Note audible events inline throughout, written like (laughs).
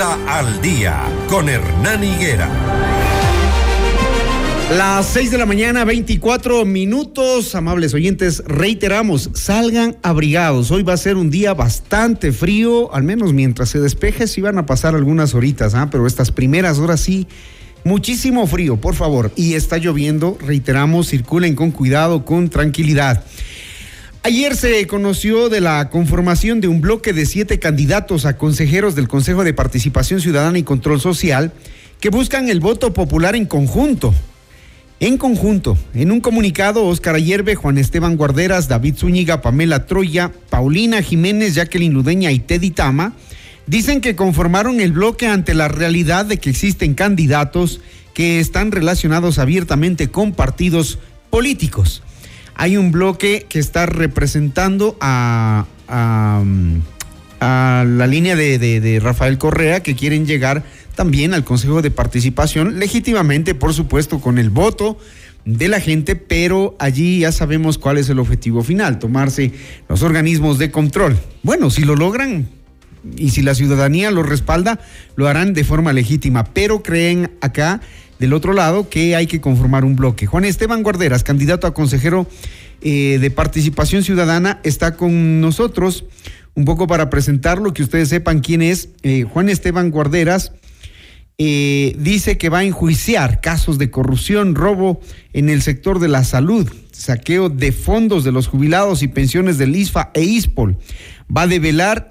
Al día con Hernán Higuera. Las 6 de la mañana, 24 minutos. Amables oyentes, reiteramos, salgan abrigados. Hoy va a ser un día bastante frío, al menos mientras se despeje, sí van a pasar algunas horitas, ¿ah? pero estas primeras horas sí, muchísimo frío, por favor. Y está lloviendo, reiteramos, circulen con cuidado, con tranquilidad. Ayer se conoció de la conformación de un bloque de siete candidatos a consejeros del Consejo de Participación Ciudadana y Control Social que buscan el voto popular en conjunto. En conjunto, en un comunicado, Óscar Ayerbe, Juan Esteban Guarderas, David Zúñiga, Pamela Troya, Paulina Jiménez, Jacqueline Ludeña y Teddy Tama dicen que conformaron el bloque ante la realidad de que existen candidatos que están relacionados abiertamente con partidos políticos. Hay un bloque que está representando a, la línea de, de Rafael Correa que quieren llegar también al Consejo de Participación, legítimamente, por supuesto, con el voto de la gente, pero allí ya sabemos cuál es el objetivo final, tomarse los organismos de control. Bueno, si lo logran y si la ciudadanía lo respalda, lo harán de forma legítima, pero creen acá del otro lado que hay que conformar un bloque. Juan Esteban Guarderas, candidato a consejero eh, de participación ciudadana, está con nosotros un poco para presentarlo, que ustedes sepan quién es. Eh, Juan Esteban Guarderas eh, dice que va a enjuiciar casos de corrupción, robo en el sector de la salud, saqueo de fondos de los jubilados y pensiones del ISFA e ISPOL. Va a develar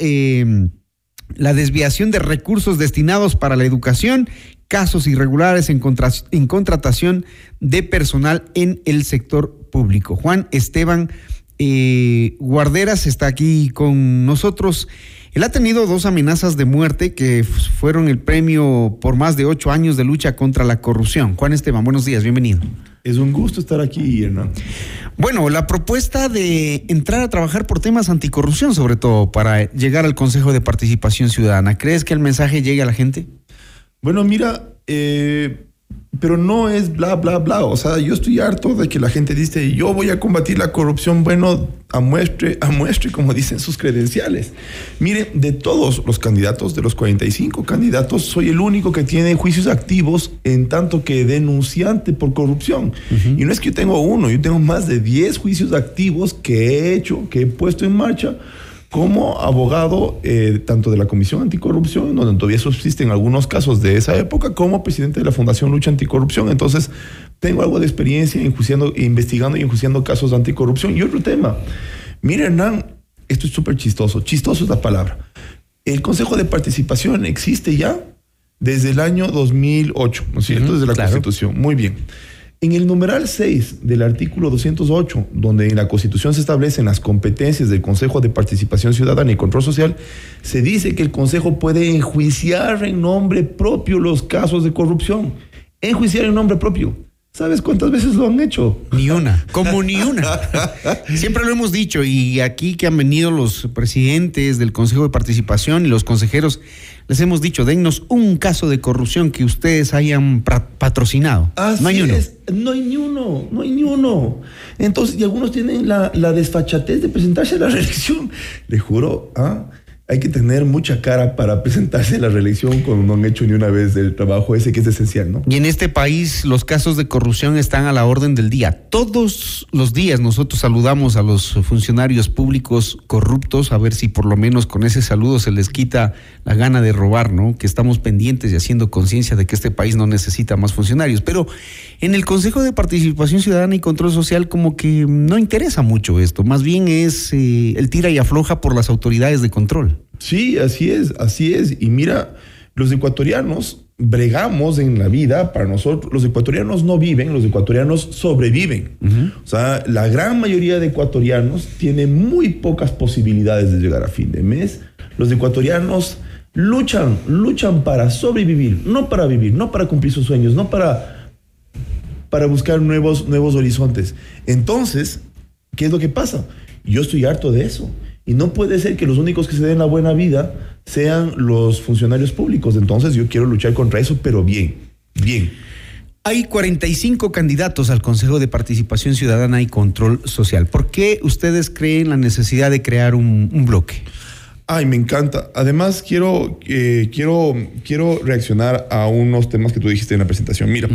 la desviación de recursos destinados para la educación, casos irregulares en, en contratación de personal en el sector público. Juan Esteban eh, Guarderas está aquí con nosotros. Él ha tenido dos amenazas de muerte que fueron el premio por más de ocho años de lucha contra la corrupción. Juan Esteban, buenos días, bienvenido. Es un gusto estar aquí, Hernán. Bueno, la propuesta de entrar a trabajar por temas anticorrupción, sobre todo, para llegar al Consejo de Participación Ciudadana, ¿crees que el mensaje llegue a la gente? Bueno, mira, eh, pero no es bla, bla, bla. O sea, yo estoy harto de que la gente dice, yo voy a combatir la corrupción, bueno, a muestre, a muestre, como dicen sus credenciales. Mire, de todos los candidatos, de los 45 candidatos, soy el único que tiene juicios activos en tanto que denunciante por corrupción. Y no es que yo tengo uno, yo tengo más de 10 juicios activos que he hecho, que he puesto en marcha como abogado eh, tanto de la Comisión Anticorrupción, donde todavía subsisten algunos casos de esa época, como presidente de la Fundación Lucha Anticorrupción. Entonces, tengo algo de experiencia investigando y enjuiciando casos de anticorrupción. Y otro tema, mire Hernán, esto es súper chistoso, chistoso es la palabra. El Consejo de Participación existe ya desde el año 2008, ¿no es cierto? desde la Constitución. Muy bien. En el numeral 6 del artículo 208, donde en la Constitución se establecen las competencias del Consejo de Participación Ciudadana y Control Social, se dice que el Consejo puede enjuiciar en nombre propio los casos de corrupción. Enjuiciar en nombre propio. ¿Sabes cuántas veces lo han hecho? Ni una, como ni una. (laughs) Siempre lo hemos dicho y aquí que han venido los presidentes del Consejo de Participación y los consejeros, les hemos dicho, dennos un caso de corrupción que ustedes hayan patrocinado. no hay uno. No hay ni uno, no hay ni uno. Entonces, y algunos tienen la, la desfachatez de presentarse a la (laughs) reelección. Le juro, ¿ah? Hay que tener mucha cara para (laughs) presentarse a la reelección cuando no han hecho ni una vez el trabajo ese que es esencial, ¿no? Y en este país los casos de corrupción están a la orden del día. Todos los días nosotros saludamos a los funcionarios públicos corruptos a ver si por lo menos con ese saludo se les quita la gana de robar, ¿no? Que estamos pendientes y haciendo conciencia de que este país no necesita más funcionarios. Pero en el Consejo de Participación Ciudadana y Control Social como que no interesa mucho esto. Más bien es eh, el tira y afloja por las autoridades de control. Sí, así es, así es. Y mira, los ecuatorianos bregamos en la vida para nosotros. Los ecuatorianos no viven, los ecuatorianos sobreviven. O sea, la gran mayoría de ecuatorianos tiene muy pocas posibilidades de llegar a fin de mes. Los ecuatorianos luchan, luchan para sobrevivir, no para vivir, no para cumplir sus sueños, no para, para buscar nuevos, nuevos horizontes. Entonces, ¿qué es lo que pasa? Yo estoy harto de eso. Y no puede ser que los únicos que se den la buena vida sean los funcionarios públicos. Entonces yo quiero luchar contra eso, pero bien, bien. Hay 45 candidatos al Consejo de Participación Ciudadana y Control Social. ¿Por qué ustedes creen la necesidad de crear un, bloque? Ay, me encanta. Además, quiero, eh, quiero, quiero reaccionar a unos temas que tú dijiste en la presentación. Mira,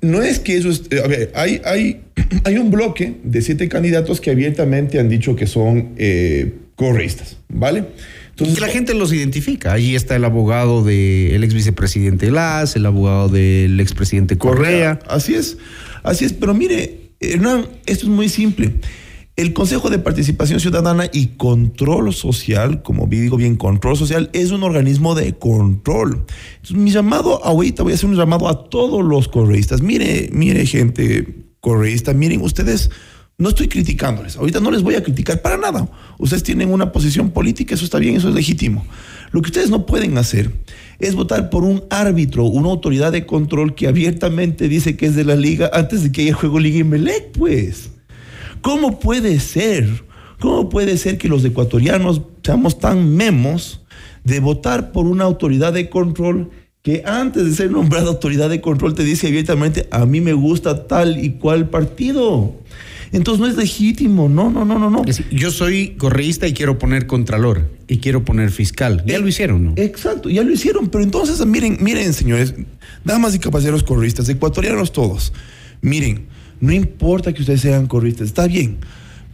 no es que eso es. eh, a ver, hay, hay, hay un bloque de siete candidatos que abiertamente han dicho que son eh, correístas, ¿vale? que la gente los identifica. Allí está el abogado del ex vicepresidente Las, el abogado del expresidente Correa. Así es, así es. Pero mire, Hernán, esto es muy simple. El Consejo de Participación Ciudadana y Control Social, como digo bien, control social, es un organismo de control. Entonces, mi llamado ahorita, voy a hacer un llamado a todos los correístas. Mire, mire, gente correísta, miren, ustedes, no estoy criticándoles. Ahorita no les voy a criticar para nada. Ustedes tienen una posición política, eso está bien, eso es legítimo. Lo que ustedes no pueden hacer es votar por un árbitro, una autoridad de control que abiertamente dice que es de la liga antes de que haya juego Liga Melec, pues. ¿Cómo puede ser? ¿Cómo puede ser que los ecuatorianos seamos tan memos de votar por una autoridad de control que antes de ser nombrada autoridad de control te dice abiertamente, a mí me gusta tal y cual partido? Entonces no es legítimo, no, no, no, no, no. Yo soy correísta y quiero poner contralor y quiero poner fiscal. Ya lo hicieron, ¿no? Exacto, ya lo hicieron, pero entonces miren, miren, señores, damas y caballeros correístas, ecuatorianos todos, miren, no importa que ustedes sean correístas, está bien,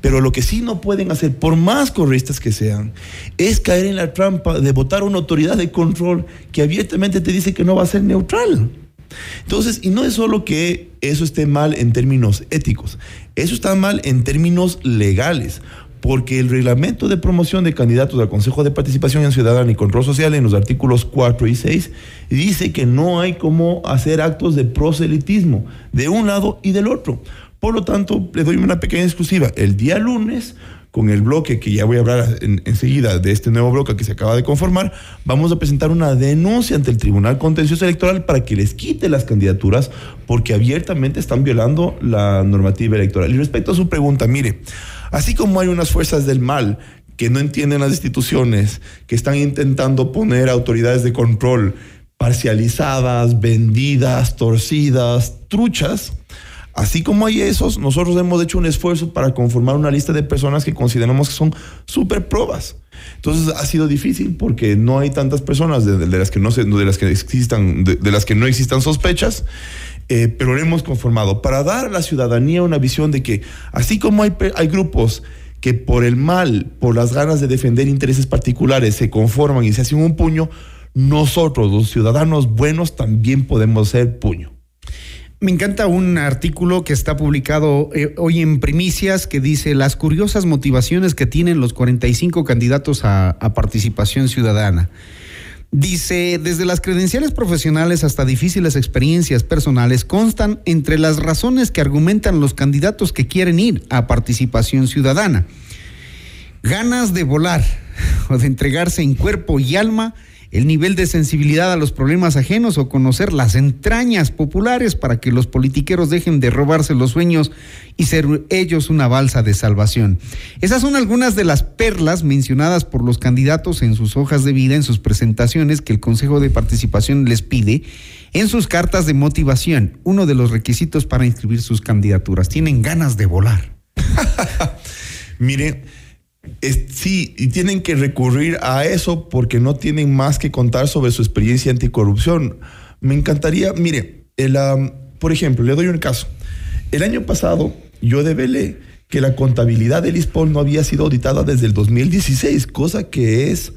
pero lo que sí no pueden hacer, por más correístas que sean, es caer en la trampa de votar una autoridad de control que abiertamente te dice que no va a ser neutral. Entonces, y no es solo que eso esté mal en términos éticos, eso está mal en términos legales, porque el reglamento de promoción de candidatos al Consejo de Participación en Ciudadana y Control Social en los artículos 4 y 6 dice que no hay cómo hacer actos de proselitismo de un lado y del otro. Por lo tanto, le doy una pequeña exclusiva. El día lunes, con el bloque que ya voy a hablar en- enseguida de este nuevo bloque que se acaba de conformar, vamos a presentar una denuncia ante el Tribunal Contencioso Electoral para que les quite las candidaturas porque abiertamente están violando la normativa electoral. Y respecto a su pregunta, mire, así como hay unas fuerzas del mal que no entienden las instituciones, que están intentando poner autoridades de control parcializadas, vendidas, torcidas, truchas, Así como hay esos, nosotros hemos hecho un esfuerzo para conformar una lista de personas que consideramos que son súper probas. Entonces ha sido difícil porque no hay tantas personas de, las que no se, de las que existan, de, las que no existan sospechas, eh, pero lo hemos conformado para dar a la ciudadanía una visión de que así como hay, hay grupos que por el mal, por las ganas de defender intereses particulares, se conforman y se hacen un puño, nosotros, los ciudadanos buenos, también podemos ser puño. Me encanta un artículo que está publicado eh, hoy en Primicias que dice las curiosas motivaciones que tienen los 45 candidatos a, a participación ciudadana. Dice, desde las credenciales profesionales hasta difíciles experiencias personales constan entre las razones que argumentan los candidatos que quieren ir a participación ciudadana. Ganas de volar (laughs) o de entregarse en cuerpo y alma, el nivel de sensibilidad a los problemas ajenos o conocer las entrañas populares para que los politiqueros dejen de robarse los sueños y ser ellos una balsa de salvación. Esas son algunas de las perlas mencionadas por los candidatos en sus hojas de vida, en sus presentaciones que el Consejo de Participación les pide, en sus cartas de motivación, uno de los requisitos para inscribir sus candidaturas. Tienen ganas de volar. (laughs) Mire, sí, y tienen que recurrir a eso porque no tienen más que contar sobre su experiencia anticorrupción. Me encantaría, mire, por ejemplo, le doy un caso. El año pasado yo develé que la contabilidad del ISPOL no había sido auditada desde el 2016, cosa que es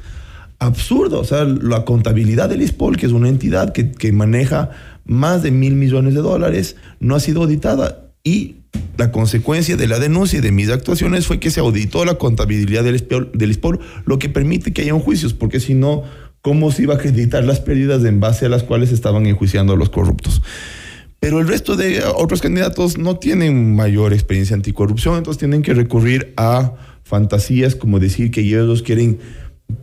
absurdo. O sea, la contabilidad del ISPOL, que es una entidad que, que maneja más de mil millones de dólares, no ha sido auditada. Y la consecuencia de la denuncia y de mis actuaciones fue que se auditó la contabilidad del ISPOL, del lo que permite que haya un juicio, porque si no, ¿cómo se iba a acreditar las pérdidas en base a las cuales estaban enjuiciando a los corruptos? Pero el resto de otros candidatos no tienen mayor experiencia anticorrupción, entonces tienen que recurrir a fantasías como decir que ellos quieren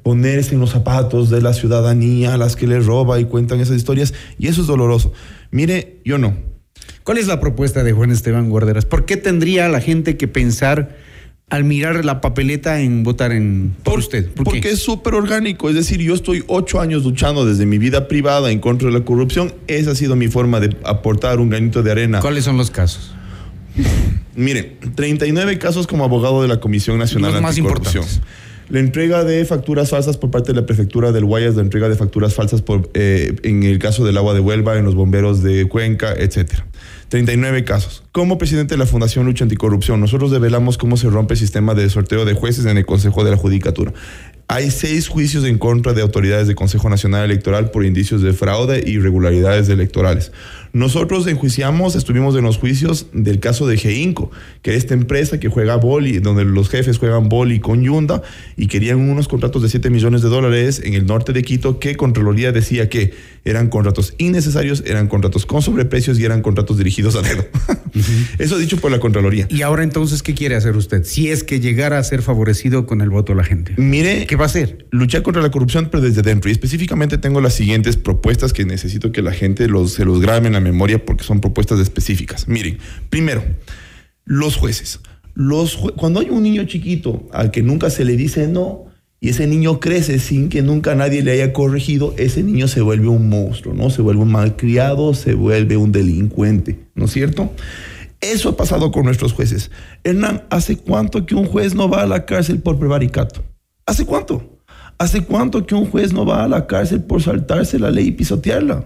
ponerse en los zapatos de la ciudadanía a las que les roba y cuentan esas historias, y eso es doloroso. Mire, yo no. ¿Cuál es la propuesta de Juan Esteban Guarderas? ¿Por qué tendría la gente que pensar al mirar la papeleta en votar en por, usted? ¿Por porque qué? es súper orgánico. Es decir, yo estoy ocho años luchando desde mi vida privada en contra de la corrupción. Esa ha sido mi forma de aportar un granito de arena. ¿Cuáles son los casos? Mire, 39 casos como abogado de la Comisión Nacional más Anticorrupción. importantes. La entrega de facturas falsas por parte de la prefectura del Guayas, la entrega de facturas falsas eh, en el caso del agua de Huelva, en los bomberos de Cuenca, etcétera. 39 casos. Como presidente de la Fundación Lucha Anticorrupción, nosotros develamos cómo se rompe el sistema de sorteo de jueces en el Consejo de la Judicatura. Hay seis juicios en contra de autoridades del Consejo Nacional Electoral por indicios de fraude e irregularidades electorales. Nosotros enjuiciamos, estuvimos en los juicios del caso de Geinco, que es esta empresa que juega boli, donde los jefes juegan boli con Yunda y querían unos contratos de 7 millones de dólares en el norte de Quito que Contraloría decía que eran contratos innecesarios, eran contratos con sobreprecios y eran contratos dirigidos a dedo. (laughs) Eso dicho por la Contraloría. Y ahora entonces, ¿qué quiere hacer usted? Si es que llegara a ser favorecido con el voto de la gente. Mire, ¿Qué va a hacer? luchar contra la corrupción, pero desde dentro. Y específicamente tengo las siguientes propuestas que necesito que la gente los, se los grabe en la memoria porque son propuestas específicas. Miren, primero, los jueces. Cuando hay un niño chiquito al que nunca se le dice no y ese niño crece sin que nunca nadie le haya corregido, ese niño se vuelve un monstruo, ¿no? Se vuelve un malcriado, se vuelve un delincuente, ¿no es cierto? Eso ha pasado con nuestros jueces. Hernán, ¿hace cuánto que un juez no va a la cárcel por prevaricato? ¿Hace cuánto? ¿Hace cuánto que un juez no va a la cárcel por saltarse la ley y pisotearla?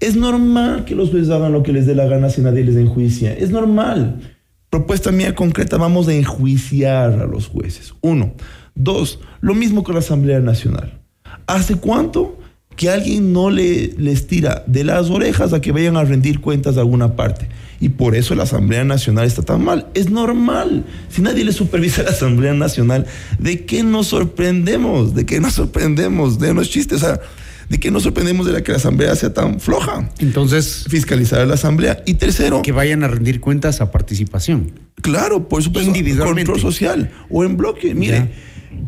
Es normal que los jueces hagan lo que les dé la gana si nadie les enjuicia. Es normal. Propuesta mía concreta, vamos a enjuiciar a los jueces. Uno. Dos, lo mismo con la Asamblea Nacional. ¿Hace cuánto que alguien no le, les tira de las orejas a que vayan a rendir cuentas de alguna parte? Y por eso la Asamblea Nacional está tan mal. Es normal. Si nadie le supervisa a la Asamblea Nacional, ¿de qué nos sorprendemos? ¿De qué nos sorprendemos? De los chistes. O sea, ¿de qué nos sorprendemos de la que la Asamblea sea tan floja? Entonces, Fiscalizar a la Asamblea. Y tercero, que vayan a rendir cuentas a participación. Claro, por supuesto. Individualmente. Control social o en bloque. Mire,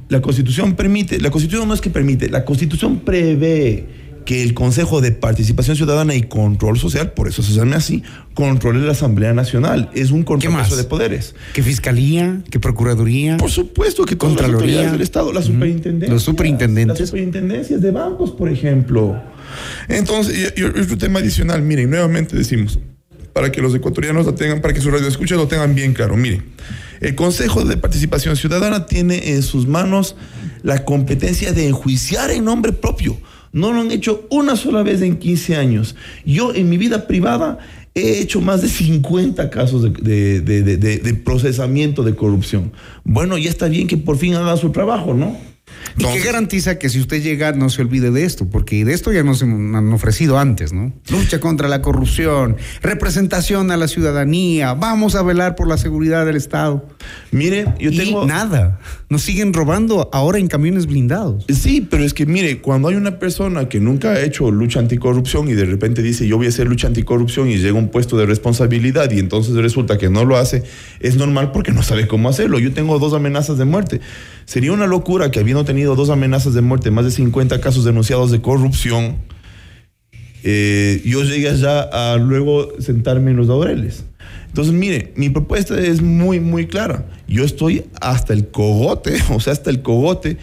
la Constitución permite, la Constitución no es que permite, la Constitución prevé que el Consejo de Participación Ciudadana y Control Social, por eso se llama así, controle la Asamblea Nacional. Es un contrapeso de poderes. ¿Qué fiscalía? ¿Qué procuraduría? Por supuesto que todas las Contraloría. autoridades del Estado, las Ujú. superintendencias. Los superintendentes. Las superintendencias de bancos, por ejemplo. Entonces, y, y otro tema adicional, miren, nuevamente decimos, para que los ecuatorianos lo tengan, para que su radio escucha lo tengan bien claro, miren, el Consejo de Participación Ciudadana tiene en sus manos la competencia de enjuiciar en nombre propio. No lo han hecho una sola vez en 15 años. Yo en mi vida privada he hecho más de 50 casos de- de procesamiento de corrupción. Bueno, ya está bien que por fin hagan su trabajo, ¿no? ¿Y qué garantiza que si usted llega no se olvide de esto? Porque de esto ya nos han ofrecido antes, ¿no? Lucha contra la corrupción, representación a la ciudadanía, vamos a velar por la seguridad del Estado. Mire, yo y tengo... nada, nos siguen robando ahora en camiones blindados. Sí, pero es que mire, cuando hay una persona que nunca ha hecho lucha anticorrupción y de repente dice yo voy a hacer lucha anticorrupción y llega a un puesto de responsabilidad y entonces resulta que no lo hace, es normal porque no sabe cómo hacerlo. Yo tengo dos amenazas de muerte. Sería una locura que habiendo tenido dos amenazas de muerte, más de 50 casos denunciados de corrupción, eh, yo llegue allá a luego sentarme en los laureles. Entonces, mire, mi propuesta es muy, muy clara. Yo estoy hasta el cogote, (laughs) o sea, hasta el cogote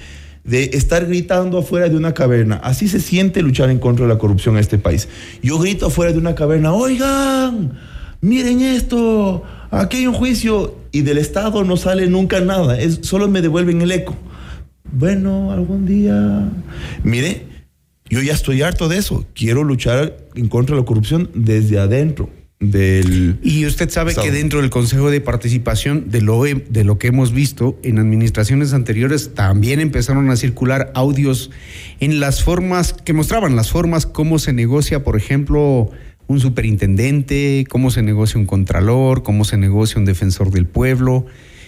de estar gritando afuera de una caverna. Así se siente luchar en contra de la corrupción en este país. Yo grito afuera de una caverna, oigan, miren esto, aquí hay un juicio y del Estado no sale nunca nada, es, solo me devuelven el eco. Bueno, algún día... Mire, yo ya estoy harto de eso. Quiero luchar en contra de la corrupción desde adentro del... Y usted sabe Estado. que dentro del Consejo de Participación, de lo, de lo que hemos visto en administraciones anteriores, también empezaron a circular audios en las formas que mostraban las formas, cómo se negocia, por ejemplo, un superintendente, cómo se negocia un contralor, cómo se negocia un defensor del pueblo,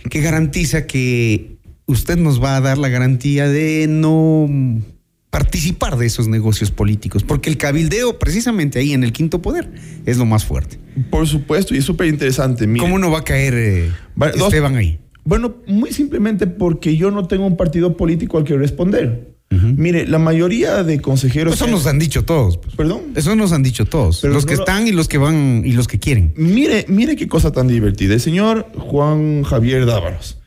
que garantiza que usted nos va a dar la garantía de no participar de esos negocios políticos, porque el cabildeo precisamente ahí en el quinto poder es lo más fuerte. Por supuesto, y es súper interesante. ¿Cómo no va a caer eh, Va- dos- Esteban ahí? Bueno, muy simplemente porque yo no tengo un partido político al que responder. Mire, la mayoría de consejeros... Eso nos han dicho todos. pues. Perdón. Eso nos han dicho todos. Pero los no que lo- están y los que van y los que quieren. Mire, mire qué cosa tan divertida. El señor Juan Javier Dávalos.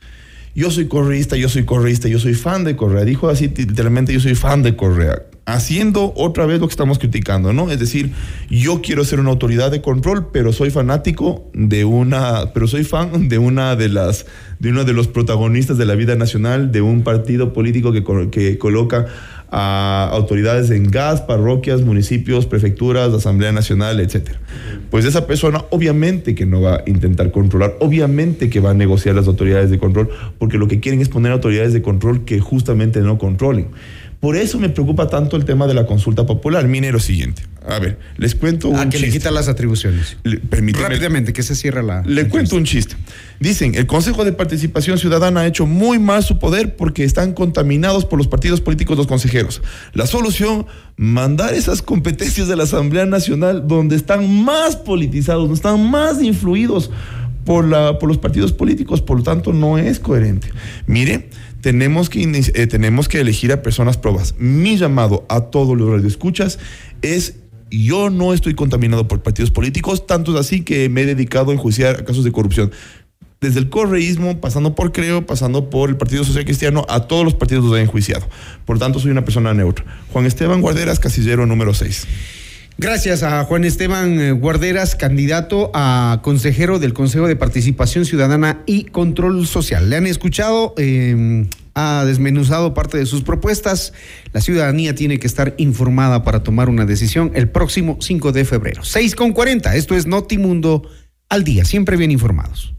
Yo soy correísta, yo soy correísta, yo soy fan de Correa. Dijo así literalmente, yo soy fan de Correa. Haciendo otra vez lo que estamos criticando, ¿no? Es decir, yo quiero ser una autoridad de control, pero soy fanático de una, pero soy fan de una de las, de uno de los protagonistas de la vida nacional, de un partido político que, que coloca a autoridades en gas, parroquias, municipios, prefecturas, Asamblea Nacional, etcétera. Pues esa persona obviamente que no va a intentar controlar, obviamente que va a negociar las autoridades de control, porque lo que quieren es poner autoridades de control que justamente no controlen. Por eso me preocupa tanto el tema de la consulta popular. Mire lo siguiente. A ver, les cuento un que le quita las atribuciones. Rápidamente, que se cierra la. Le cuento un chiste. Dicen, el Consejo de Participación Ciudadana ha hecho muy mal su poder porque están contaminados por los partidos políticos los consejeros. La solución, mandar esas competencias de la Asamblea Nacional donde están más politizados, donde están más influidos por, la, por los partidos políticos. Por lo tanto, no es coherente. Mire, tenemos que, eh, tenemos que elegir a personas probas. Mi llamado a todos los radioescuchas es yo no estoy contaminado por partidos políticos, tanto es así que me he dedicado a enjuiciar casos de corrupción. Desde el correísmo, pasando por Creo, pasando por el Partido Social Cristiano, a todos los partidos los he enjuiciado. Por tanto, soy una persona neutra. Juan Esteban Guarderas, casillero número 6. Gracias a Juan Esteban eh, Guarderas, candidato a consejero del Consejo de Participación Ciudadana y Control Social. Le han escuchado, em, ha desmenuzado parte de sus propuestas. La ciudadanía tiene que estar informada para tomar una decisión el próximo 5 de febrero. 6 con 40. Esto es Notimundo al día, siempre bien informados.